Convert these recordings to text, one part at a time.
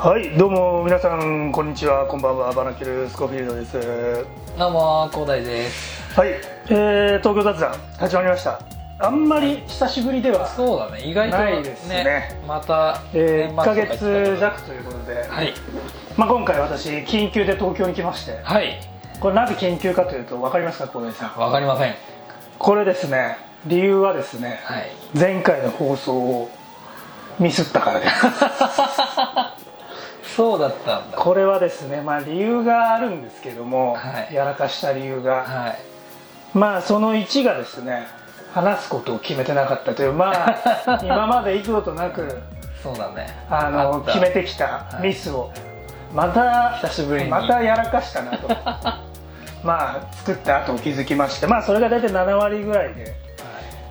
はいどうも皆さんこんにちは。こんばんは。バナキルスコフィールドです。どうも広大です。はい、えー、東京雑談始まりました。あんまり久しぶりでは、そうだね。意外とないですね。またえー、1ヶ年末とか言って月弱ということで、たはい。まあ、今回私緊急で東京に来まして。はい。これなぜ緊急かというと分かりますか小林さん？わかりません。これですね。理由はですね、はい。前回の放送をミスったからです そうだったんだ。これはですねまあ理由があるんですけども、はい。やらかした理由が、はい。まあその1がですね話すことを決めてなかったというまあ 今まで幾度となくそうだね。あの決めてきたミスを、また久しぶりに。またやらかしたなと。まあ作った後気づきましてまあそれが大体7割ぐらいで。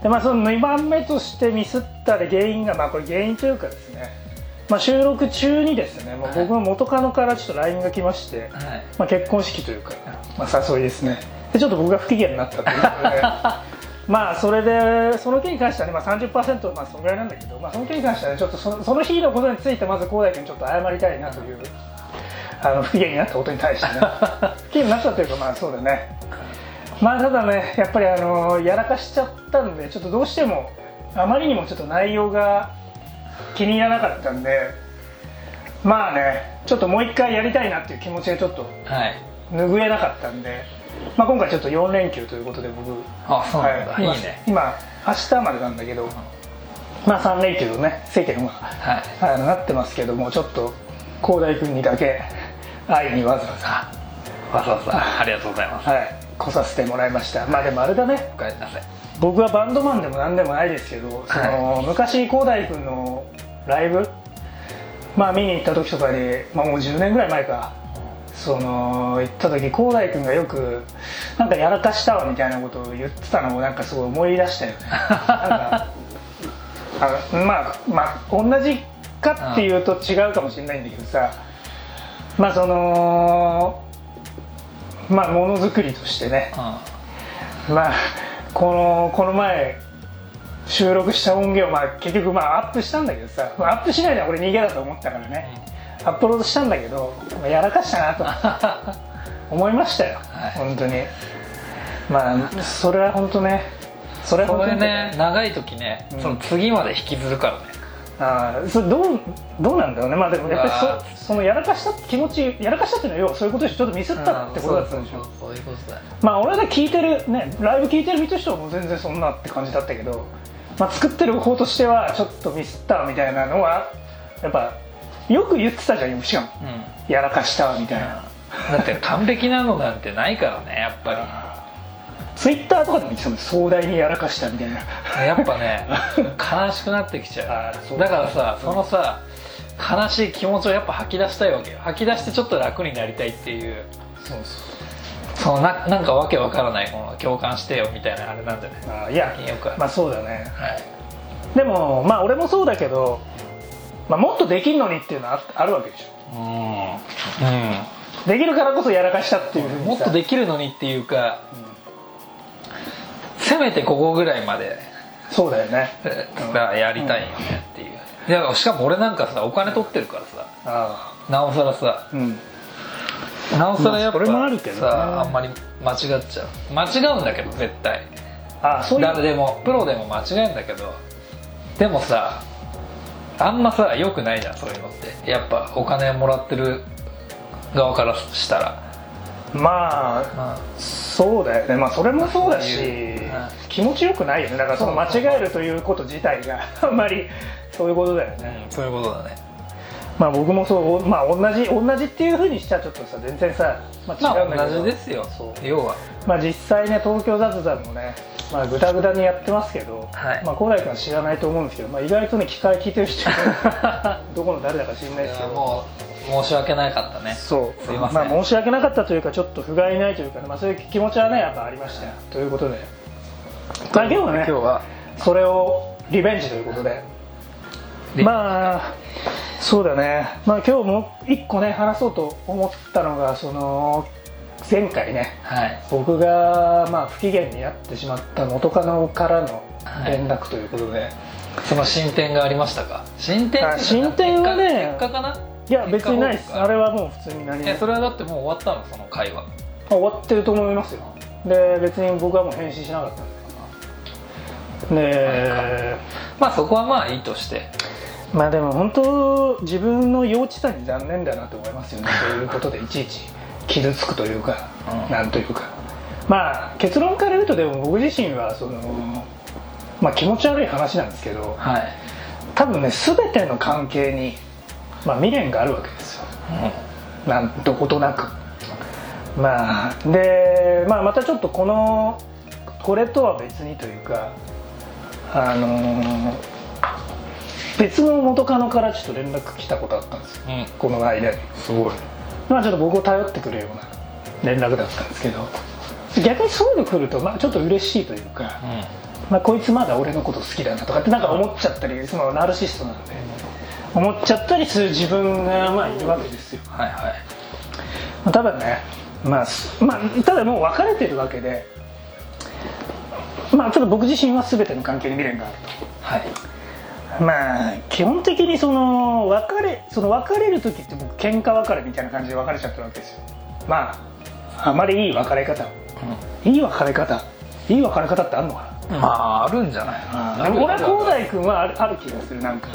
で、まあ、その2番目としてミスったで原因がまあこれ原因というかですね、まあ、収録中にですねもう僕の元カノからちょっと LINE が来まして、はい。まあ、結婚式というか、まあ、誘いですね。でちょっと僕が不機嫌になったということで。まあそれでその件に関してはね、まあ、30%まあそのぐらいなんだけど、まあ、その件に関してはねちょっとそのその日のことについてまず広大君にちょっと謝りたいなというあの不機嫌になったことに対してね。不機嫌になったというかまあそうだね。まあただねやっぱりあのやらかしちゃったんでちょっとどうしてもあまりにもちょっと内容が気に入らなかったんでまあねちょっともう一回やりたいなっていう気持ちがちょっとはい。拭えなかったんで、まあ、今回ちょっと4連休ということで僕あそうなんだ、はい。い、いね。今明日までなんだけど、まあ3連休のね世間ははい。なってますけどもちょっと広大君にだけ会いにわざわざ、わざわざありがとうございます。はい、来させてもらいました。まあでもあれだね。おかえりなさい僕はバンドマンでも何でもないですけど、その昔広大君のライブまあ見に行った時とかに、まあ、もう10年ぐらい前か。その行った時広大君がよくなんかやらかしたわみたいなことを言ってたのをなんかすごい思い出したよね。あのまあまあ同じかっていうと違うかもしれないんだけどさ。まあそのまあものづくりとしてね。うまあこのこの前収録した音源をまあ結局まあアップしたんだけどさ、まあ、アップしないで俺逃げだと思ったからね、アップロードしたんだけど、まあやらかしたなと。思いましたよ、はい。本当に。まあそれは本当ね。それは本当ね長い時ね、うん。その次まで引きずるからねああそれどうどうなんだろうね。まあでもやっぱりそそのやらかした気持ちやらかしたっていうのは要はそういうことでしょ。ちょっとミスったってことだったんでしょ、そういうことだよ。まあ俺が聞いてるねライブ聞いてる身としてはもう全然そんなって感じだったけど、まあ、作ってる方としてはちょっとミスったみたいなのはやっぱよく言ってたじゃんしかも。うん。やらかしたわみたいな。だって完璧なのなんてないからねやっぱり ツイッターとかでも言ってたもん壮大にやらかしたみたいな。やっぱね 悲しくなってきちゃう。う。だからさそのさ悲しい気持ちをやっぱ吐き出したいわけよ。吐き出してちょっと楽になりたいっていう。そうそのななんかわけわからないこの共感してよみたいなあれなんじゃないそうあいやよくまあそうだね。はい。でもまあ俺もそうだけど、まあ、もっとできんのにっていうのはああるわけでしょ。うん、できるからこそやらかしたっていうもっとできるのにっていうか、せめてここぐらいまで。そうだよね。がやりたいよねっていう、いやしかも俺なんかさお金取ってるからさ。あなおさらさ。あうん。なおさらやっぱ、まああるけどね。さあんまり間違っちゃう。間違うんだけど絶対。ああそういう。誰でもプロでも間違えんだけど。でもさあんまさ良くないじゃんそういうのって。やっぱお金もらってる側からしたら。まあまそうだよね。まあそれもそうだし気持ちよくないよね。だからその間違えるということ自体が あんまりそういうことだよあ、ね。うん、そういうことだね。まあ僕もそうまあ同じ同じっていうふうにしちゃちょっとさ全然さ、まあ、まあ違うんだけど、同じですよ。要は。まあ実際ね東京雑談もねまあグダグダにやってますけど、はい。まあ高大君は知らないと思うんですけど、まあ、意外とね機械聞いてる人 どこの誰だか知らないですけど。もう申し訳なかったね。そう。すいません。あ、申し訳なかったというかちょっと不甲斐ないというか、ねまあ、そういう気持ちはねやっぱありました。よということで、まあ、今日はね今日は。それをリベンジということで。でまあそうだね。まあ今日も一個ね話そうと思ったのがその前回ね。はい。僕がまあ不機嫌になってしまった元カノからの連絡ということで、その進展がありましたか？進展進展はね結果かな？いや別にないです。あれはもう普通に何も。えそれはだってもう終わったのその会話？終わってると思いますよ。で別に僕はもう返信しなかったんででまあそこはまあいいとして。まあでも本当自分の幼稚さに残念だなと思いますよね。そういうことでいちいち傷つくというか、うん。なんというか。まあ結論から言うとでも僕自身はそのまあ気持ち悪い話なんですけどはい、多分ね全ての関係に、まあ、未練があるわけですよ。なんどことなく。まあで、まあ、またちょっとこのこれとは別にというかあのー別の元カノからちょっと連絡来たことあったんですよ。うん。この間に。すごい。まあちょっと僕を頼ってくるような連絡だったんですけど。逆にそういうの来ると、まあ、ちょっと嬉しいというか、まあ、こいつまだ俺のこと好きだなとかってなんか思っちゃったりそのナルシストなんで思っちゃったりする自分がまあいるわけですよ。はいはい。まあただね、まあ、すまあただもう別れてるわけでまあちょっと僕自身は全ての関係に未練があるはい。とまあ基本的にその別れその別れる時って僕喧嘩別れみたいな感じで別れちゃってるわけですよ。まああまりいい別れ方。いい別れ方。いい別れ方ってあるのかな？まああるんじゃないあ俺は広大君はあるある気がするなんか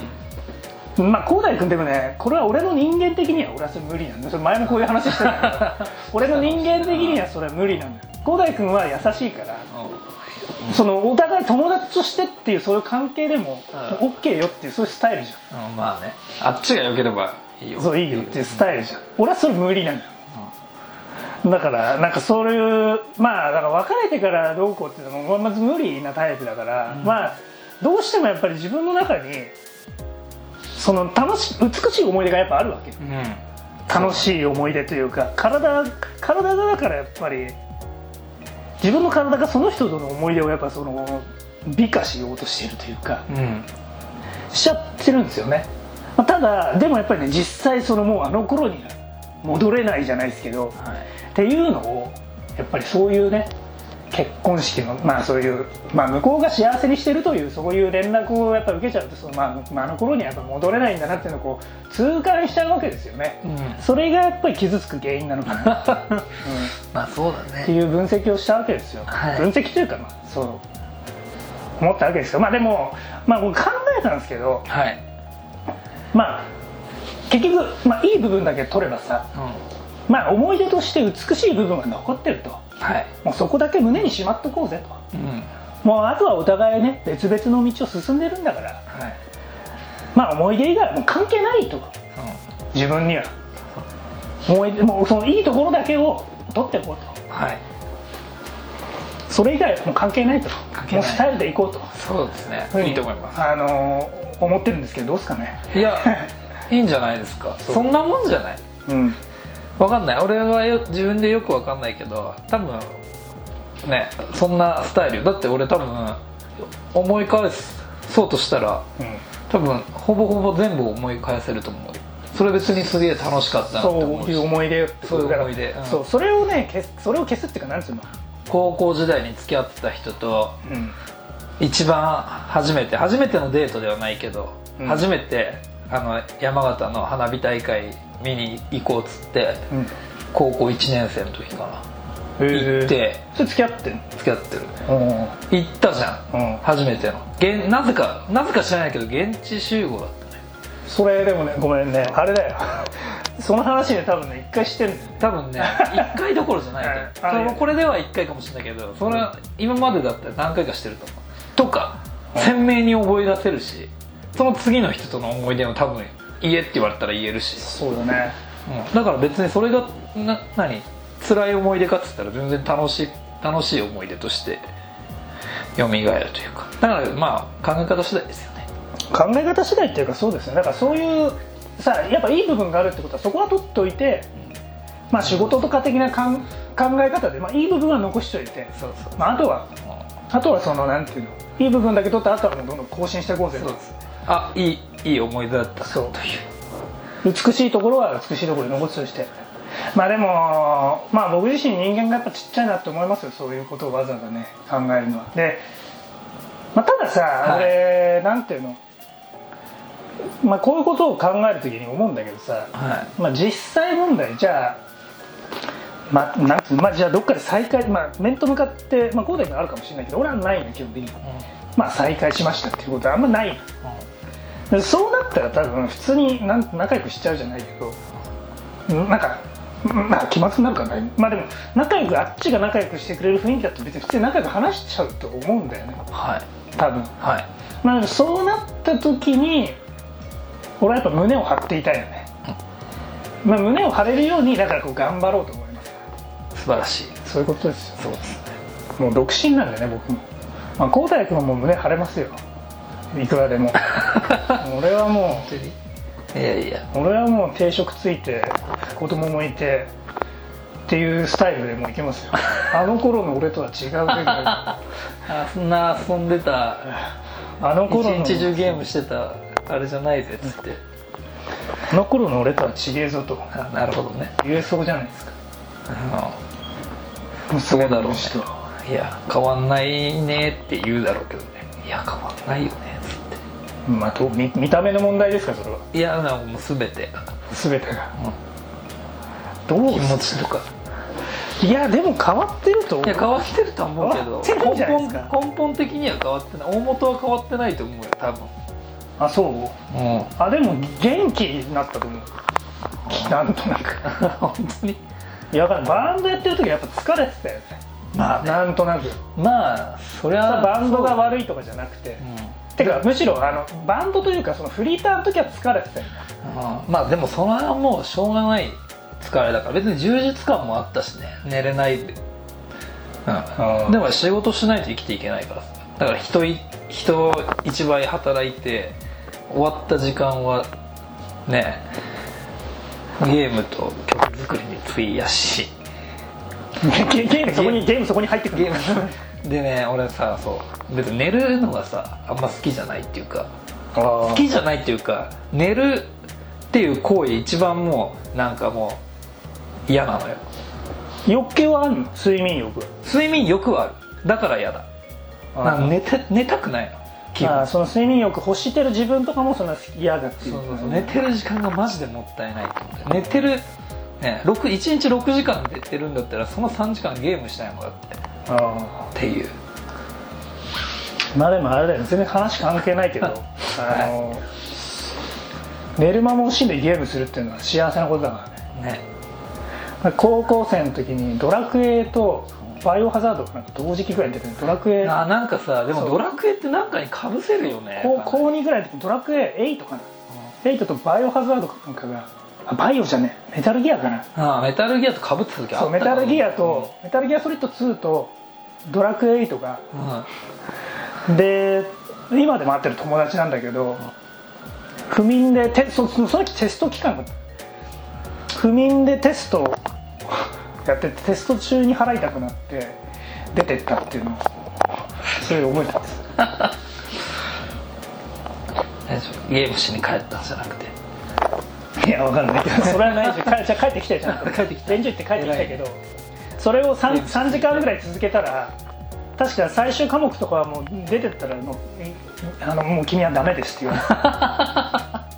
まあ広大君でもねこれは俺の人間的には俺はそれ無理なんだよ。それ前もこういう話してたけど。俺の人間的にはそれは無理なんだよ。広大君は優しいからそのお互い友達としてっていうそういう関係でもう OK よっていうそういうスタイルじゃうんまあね。あっちが良ければいいよ。んそういいよっていうスタイルじゃん。俺はそれ無理なんだよ。だからなんかそういうまあだから別れてからどうこうっていうのもまず無理なタイプだから、まあどうしてもやっぱり自分の中にその楽し美しい思い出がやっぱあるわけうん。楽しい思い出というか体体がだからやっぱり自分の体がその人との思い出をやっぱその美化しようとしているというかうん。しちゃってるんですよね、まあただでもやっぱりね実際そのもうあの頃には戻れないじゃないですけどはい。っていうのをやっぱりそういうね結婚式のまあそういう、まあ、向こうが幸せにしてるというそういう連絡をやっぱ受けちゃうとその、まあ、まああの頃にはやっぱ戻れないんだなっていうのをこう痛感しちゃうわけですよね、うん。それがやっぱり傷つく原因なのかな、う んまあそうだってねいう分析をしたわけですよ、はい。分析というかまあそう思ったわけですよ。まあでもまあ僕考えたんですけどはい。まあ結局、まあ、いい部分だけ取ればさうん。まあ思い出として美しい部分が残ってるとはい。もうそこだけ胸にしまっとこうぜと。うん。もうあとはお互いね別々の道を進んでるんだから。はい。まあ思い出以外はもう関係ないと。自分には。思い出もうそのいいところだけを取っていこうと。はい。それ以外はもう関係ないと。関係ない。もうスタイルでいこうと。そうですね。ふうにいいと思います。あのー思ってるんですけどどうですかね。いやいいんじゃないですか。そんなもんじゃない。うんわかんない。俺はよ自分でよくわかんないけど多分ねそんなスタイル。だって俺多分思い返そうとしたらうん。多分ほぼほぼ全部思い返せると思うそれ別にすげえ楽しかったなって思そうういしう思い出。そういう思い出。うん。そうそれをね消すそれを消すっていうかなんつうの？高校時代に付き合ってた人とうん。一番初めて初めてのデートではないけど、うん。初めてあの山形の花火大会見に行こうっつってうん。高校1年生の時かな。行って。それ付き合ってん付き合ってる。の行ったじゃん。うん、うん、初めての。現なぜかなぜか知らないけど現地集合だったね。それでもねごめんね。あれだよ。その話で多分ね一回してる多分ね1回どころじゃないと。はい。これでは1回かもしれないけどそれは今までだったら何回かしてると思うとか鮮明に覚え出せるしその次の人との思い出も多分言えって言われたら言えるし、そうだね。うん。だから別にそれがな何？辛い思い出かっつったら全然楽しい楽しい思い出として蘇るというか。だからまあ考え方次第ですよね。考え方次第っていうかそうですよだからそういうさやっぱいい部分があるってことはそこは取っといてまあ仕事とか的なかん考え方で、まあ、いい部分は残しといて、そうそうまあ、あとはあとはそのなんていうのいい部分だけ取ったあとはもうどんどん更新していこうぜと。そうですあいいいい思い出だったなそう。という。美しいところは美しいところに残すとして。まあでもまあ僕自身人間がやっぱちっちゃいなって思いますよそういうことをわざわざね考えるのは。で、まあ、たださ、はい。俺なんていうの？まあ、こういうことを考える時に思うんだけどさ、はまあ、実際問題じゃあまあなんつうの？まあ、じゃあどっかで再開、まあ、面と向かって、まあ、こうだけあるかもしれないけど俺はないの基本的に、まあ、再開しましたっていうことはあんまないの。で そうなったら多分普通になん仲良くしちゃうじゃないけどうんなんかまあ気まずくなるからねまあでも仲良くあっちが仲良くしてくれる雰囲気だと別に普通に仲良く話しちゃうと思うんだよね。はい。多分。はい。まあそうなった時に俺はやっぱ胸を張っていたいよね、まあ、胸を張れるようにだからこう頑張ろうと思います。素晴らしい。そういうことですよ。そうですね。もう独身なんでね僕も。まあ浩太君はもう胸張れますよいくらでも。俺はもいやいや。う俺はもう定職ついて子供もいてっていうスタイルでもういけますよ。あの頃の俺とは違うレベル ああそんな遊んでたの頃の一日中ゲームしてたあれじゃないぜっつって。あの頃の俺とは違えぞと。あなるほどね。言えそうじゃないですか。うんそうだろうね。いや変わんないねって言うだろうけどね。いや変わんないよねまあ、と見見た目の問題ですかそれは。いやなんかもう全て。が全てが。気どう持ちとか。いやでも変わってると思う。いや変わってるとは思うけど根か？本根本的には変わってない。大元は変わってないと思うよ多分。あそう？うん。あでも元気になったと思う。なんとなく。本当に。いやだからバンドやってる時はやっぱ疲れてたよね。まあね。なんとなく。まあそりゃバンドが悪いとかじゃなくて。うんてかむしろあのバンドというかそのフリーターの時は疲れてたよね。まあでもそれはもうしょうがない疲れだから。別に充実感もあったしね。寝れないで、ーうん、でも仕事しないと生きていけないから。さだから人い人一倍働いて終わった時間はねゲームと曲作りに費やし。ゲ ゲームそこにゲームそこに入ってくるゲームでね俺さそう。別に寝るのがさあんま好きじゃないっていうか。好好きじゃないっていうか寝るっていう行為一番もうなんかもう嫌なのよ。欲求はあるの？睡眠欲。睡眠欲はある。だから嫌だ。なんか寝て寝たくないの。基その睡眠欲欲してる自分とかもそんな嫌だっていうそうそうそう。寝てる時間がマジでもったいないと思って寝てる、ね、6 1日6時間寝てるんだったらその3時間ゲームしたいもんだって。あっていう。ーまあでもあれだよね。全然話関係ないけど。あの寝る間も惜しんでゲームするっていうのは幸せなことだからね。ね。高校生の時にドラクエとバイオハザードがなんか同時期ぐらいに出てるドラクエあなんかさでもドラクエってなんかにかぶせるよね。高高2ぐらいの時ドラクエ8かな。8とバイオハザードかなんかがあバイオじゃねえ。メタルギアかな。あメタルギアとかぶってた時あったそうメタルギアと、うメタルギアソリッド2とドラクエ8が。んうん。で今でも会ってる友達なんだけど不眠でテそその時テスト期間が不眠でテストをやっててテスト中に払いたくなって出てったっていうのをそれで覚えてます。大丈夫。ゲームしに帰ったんじゃなくていやわかんない。けどそれはないし帰じゃあ帰ってきたじゃん。帰ってきた演習行って帰ってきたけど。それを 3, 3時間ぐらい続けたら確か最終科目とかはもう出てったらもうあのもう君はダメですって言われて。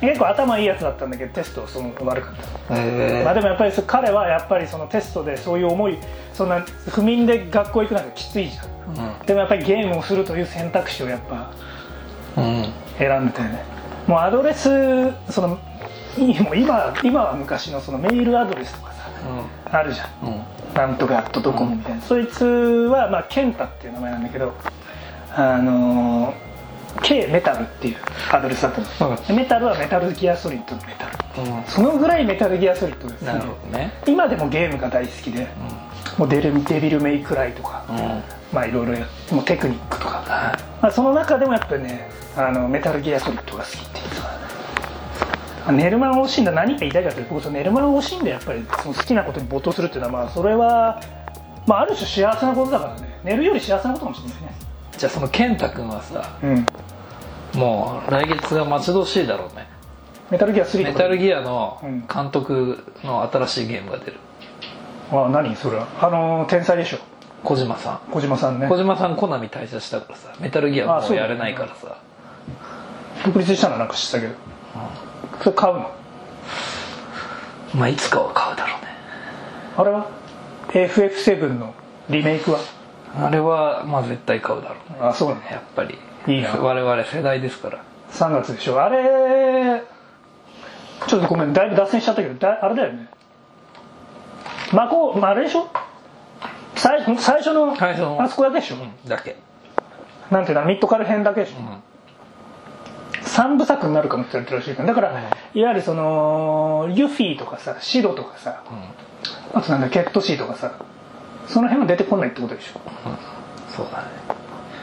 結構頭いいやつだったんだけどテストその悪かった。へまあ、でもやっぱりそ彼はやっぱりそのテストでそういう思いそんな不眠で学校行くなんかきついじゃん。でもやっぱりゲームをするという選択肢をやっぱうん。うん選んでたよね。もうアドレスそのいもう今今は昔のそのメールアドレスとかさあるじゃん。うん。なんとかアットドコモみたいな、そいつはまあケンタっていう名前なんだけどあのー K メタルっていうアドレスだったの、でメタルはメタルギアソリッドのメタル。うん。そのぐらいメタルギアソリッドが好きでなるほどね。今でもゲームが大好きで、もうデルデビルメイクライとか、うん。うんまあいろいろやもうテクニックとか、はまあ、その中でもやっぱりねあのメタルギアソリッドが好きっていうか寝る間を惜しんだ。何が言いたいかというと僕その寝る間を惜しんでやっぱりその好きなことに没頭するっていうのはまあそれは、まあ、ある種幸せなことだからね。寝るより幸せなことかもしれないね。じゃあその健太君はさうん。もう来月が待ち遠しいだろうね。メタルギア3とか。メタルギアのうん。監督の新しいゲームが出る。ああ何？それ。はあのー天才でしょ。小島さ小島さんね。ん小島さんコナミ退社したからさメタルギアもうやれないからさ。独立したのなんか知ったけどそれ買うの？まあいつかは買うだろうね。あれは？FF7 のリメイクは？あれはまあ絶対買うだろうね。あそうなの？やっぱり。いいな。我々世代ですから。3月でしょ？あれちょっとごめんだいぶ脱線しちゃったけどだあれだよね。まこう、まあ、あれでしょ？最最初の最初のあそこだけでしょ、うんだけ。なんていうの？ミッドカル編だけでしょ、うん三部作になるかもって言ってるらしいから。だから、うんいわゆるそのユフィとかさシドとかさあとなんだケットシーとかさその辺は出てこないってことでしょ。そうだね。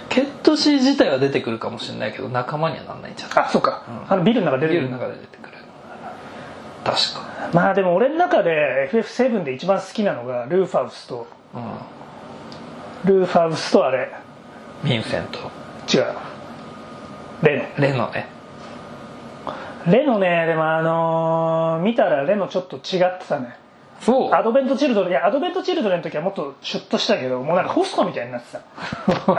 ケットシー自体は出てくるかもしれないけど仲間にはなんないんじゃないあそうか、うん。あのビルの中で出ビルてくるの中で出てくる。確かまあでも俺の中で FF7 で一番好きなのがルーファウスとうルーファウスとあれ。んヴィンセント。違う。レレノね。ノレノねでもあのー見たらレノちょっと違ってたね。そう？アドベントチルドレンいやアドベントチルドレンの時はもっとシュッとしたけどもうなんかホストみたいになってた。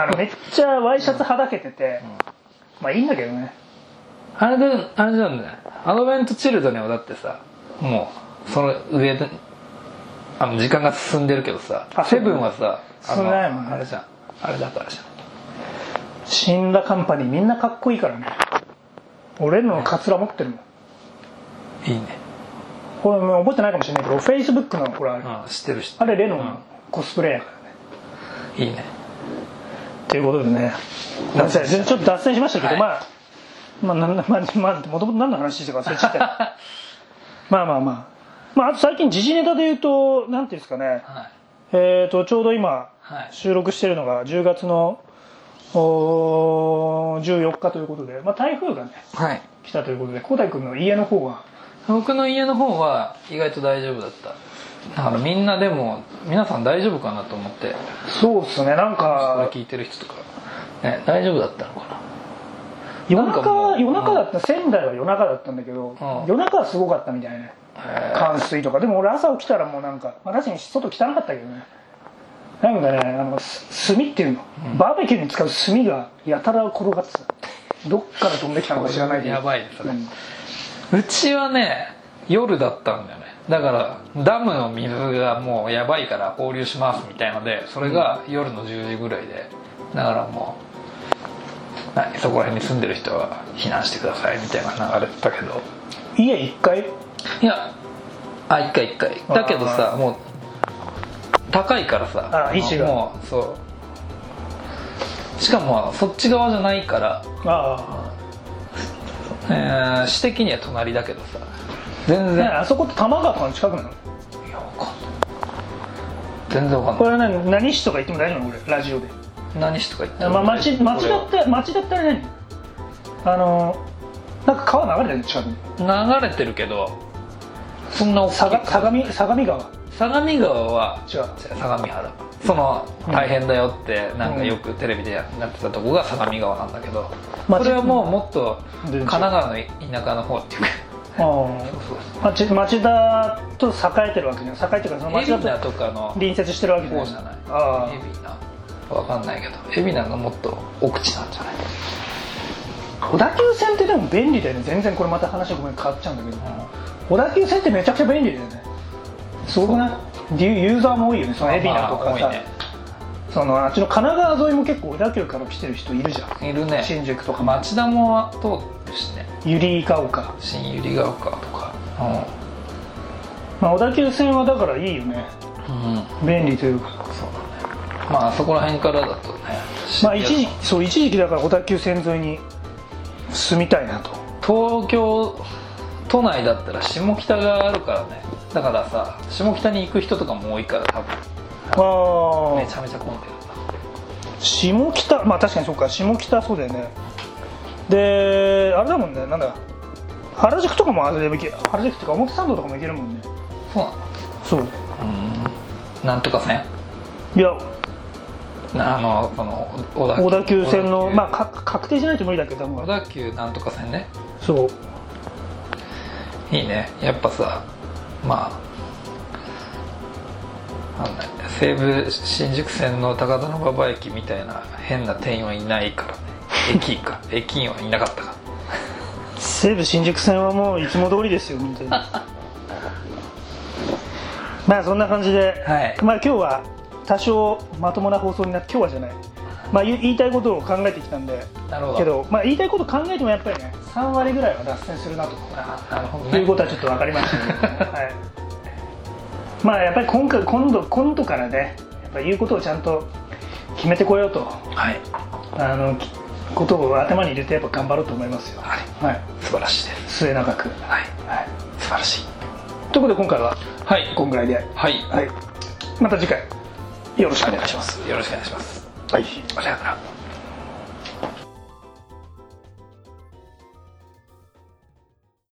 あのめっちゃワイシャツはだけてて、まあいいんだけどね。あれであれじゃんね。アドベントチルドレンはだってさもうその上であの時間が進んでるけどさあセブンはさあ進んでないもんね。あれじゃん。あれだからじゃん死んだカンパニーみんなかっこいいからね俺のカツラ持ってるもん。いいね。これ覚えてないかもしれないけどフェイスブックのこれあれうん知ってる知ってる。あれレノうん。のコスプレやからね。いいね。ということでね。ちょっと脱線しましたけど、はい。まあまあなんまあまあもともと何の話してたか忘れちゃった。よ まあまあまあ。まああと最近時事ネタで言うとなんていうんですかね。はい。えー、とちょうど今はい。収録してるのが10月の14日ということで、まあ、台風がねはい。来たということで浩大君の家の方は？僕の家の方は意外と大丈夫だった。だからみんなでも皆さん大丈夫かなと思って。そうっすねなんか聞いてる人とか、ね、大丈夫だったのかな。夜中夜中だった、仙台は夜中だったんだけど、ん。夜中はすごかったみたいね。へー。冠水とか。でも俺朝起きたらもうなんか、まあ、確かに外汚かったけどねなんかねあのす炭っていうの、バーベキューに使う炭がやたら転がってた。どっから飛んできたのか知らないけど。やばいねそれうん。うちはね夜だったんだよね。だからダムの水がもうやばいから放流しますみたいのでそれが夜の10時ぐらいで。だからもう何そこら辺に住んでる人は避難してくださいみたいな流れてたけど。家一回？いやあ一回一回。だけどさもう高いからさ。あ位置がもうそう。しかもそっち側じゃないから。あえー、市的には隣だけどさ。全あ、然、ね、あそこって多摩川とかの近くなの？いやわかんない。全然わかこんない。れは何？何市とか言っても大丈夫なの？俺ラジオで、何市とか言ってるまあ、町町だって町だったら何？あのなんか川流れてるの近くに。流れてるけどそんな大きい相相模相模川相模川は違う。相模原。その大変だよってなんかよくテレビでやってたとこが相模川なんだけどまあこれはもうもっと神奈川の田舎の方っていうか。町町田と栄えてるわけじゃん。栄えてるからその町田ととかの隣接してるわけじゃない。方じゃない？あ海老名？わかんないけど。海老名がもっと奥地なんじゃない？あ小田急線ってでも便利だよね。全然これまた話がごめん変わっちゃうんだけど。小田急線ってめちゃくちゃ便利だよねすごくないユユーザーも多いよねその海老名とかさ、まあねそのあっちの神奈川沿いも結構小田急から来てる人いるじゃんいるね。新宿とか町田も通るしね。百合ヶ丘、新百合ヶ丘とか。まあ、小田急線はだからいいよね。うん、うん、便利というか。そうだね。まあそこら辺からだとね。まあ一時そう一時期だから小田急線沿いに住みたいなと。東京都内だったら下北があるからねだからさ下北に行く人とかも多いから多分。ああめちゃめちゃ混んでる。下北？まあ確かにそうか。下北そうだよね。であれだもんね。なんだ？原宿とかもあれで原宿っていうか表参道とかも行けるもんね。そうなの？そう。うん。なんとか線？いや。あのこの小小田急線のまあか確定じゃないと無理だけども小田急なんとか線ね。そう。いいね。やっぱさまあ西武新宿線の高田馬場駅みたいな変な店員はいないからね。駅員か駅員はいなかったか西武新宿線はもういつも通りですよ本当に。まあそんな感じで、はい。まあ今日は多少まともな放送になって今日はじゃないまあ言いたいことを考えてきたんで。なるほど。けど、まあ、言いたいこと考えてもやっぱりね3割ぐらいは脱線するなと。あなるほどというねことはちょっと分かりましたね、はい、まあやっぱり今回今度今度からねやっぱ言うことをちゃんと決めてこようと。はい。あのきことを頭に入れてやっぱ頑張ろうと思いますよ。はい。はい。素晴らしいです。末永く。はい。はい。素晴らしい。ということで今回ははい。こんぐらいで。はい。はい。また次回よろしくお願いします。よろしくお願いしますはいありがとうな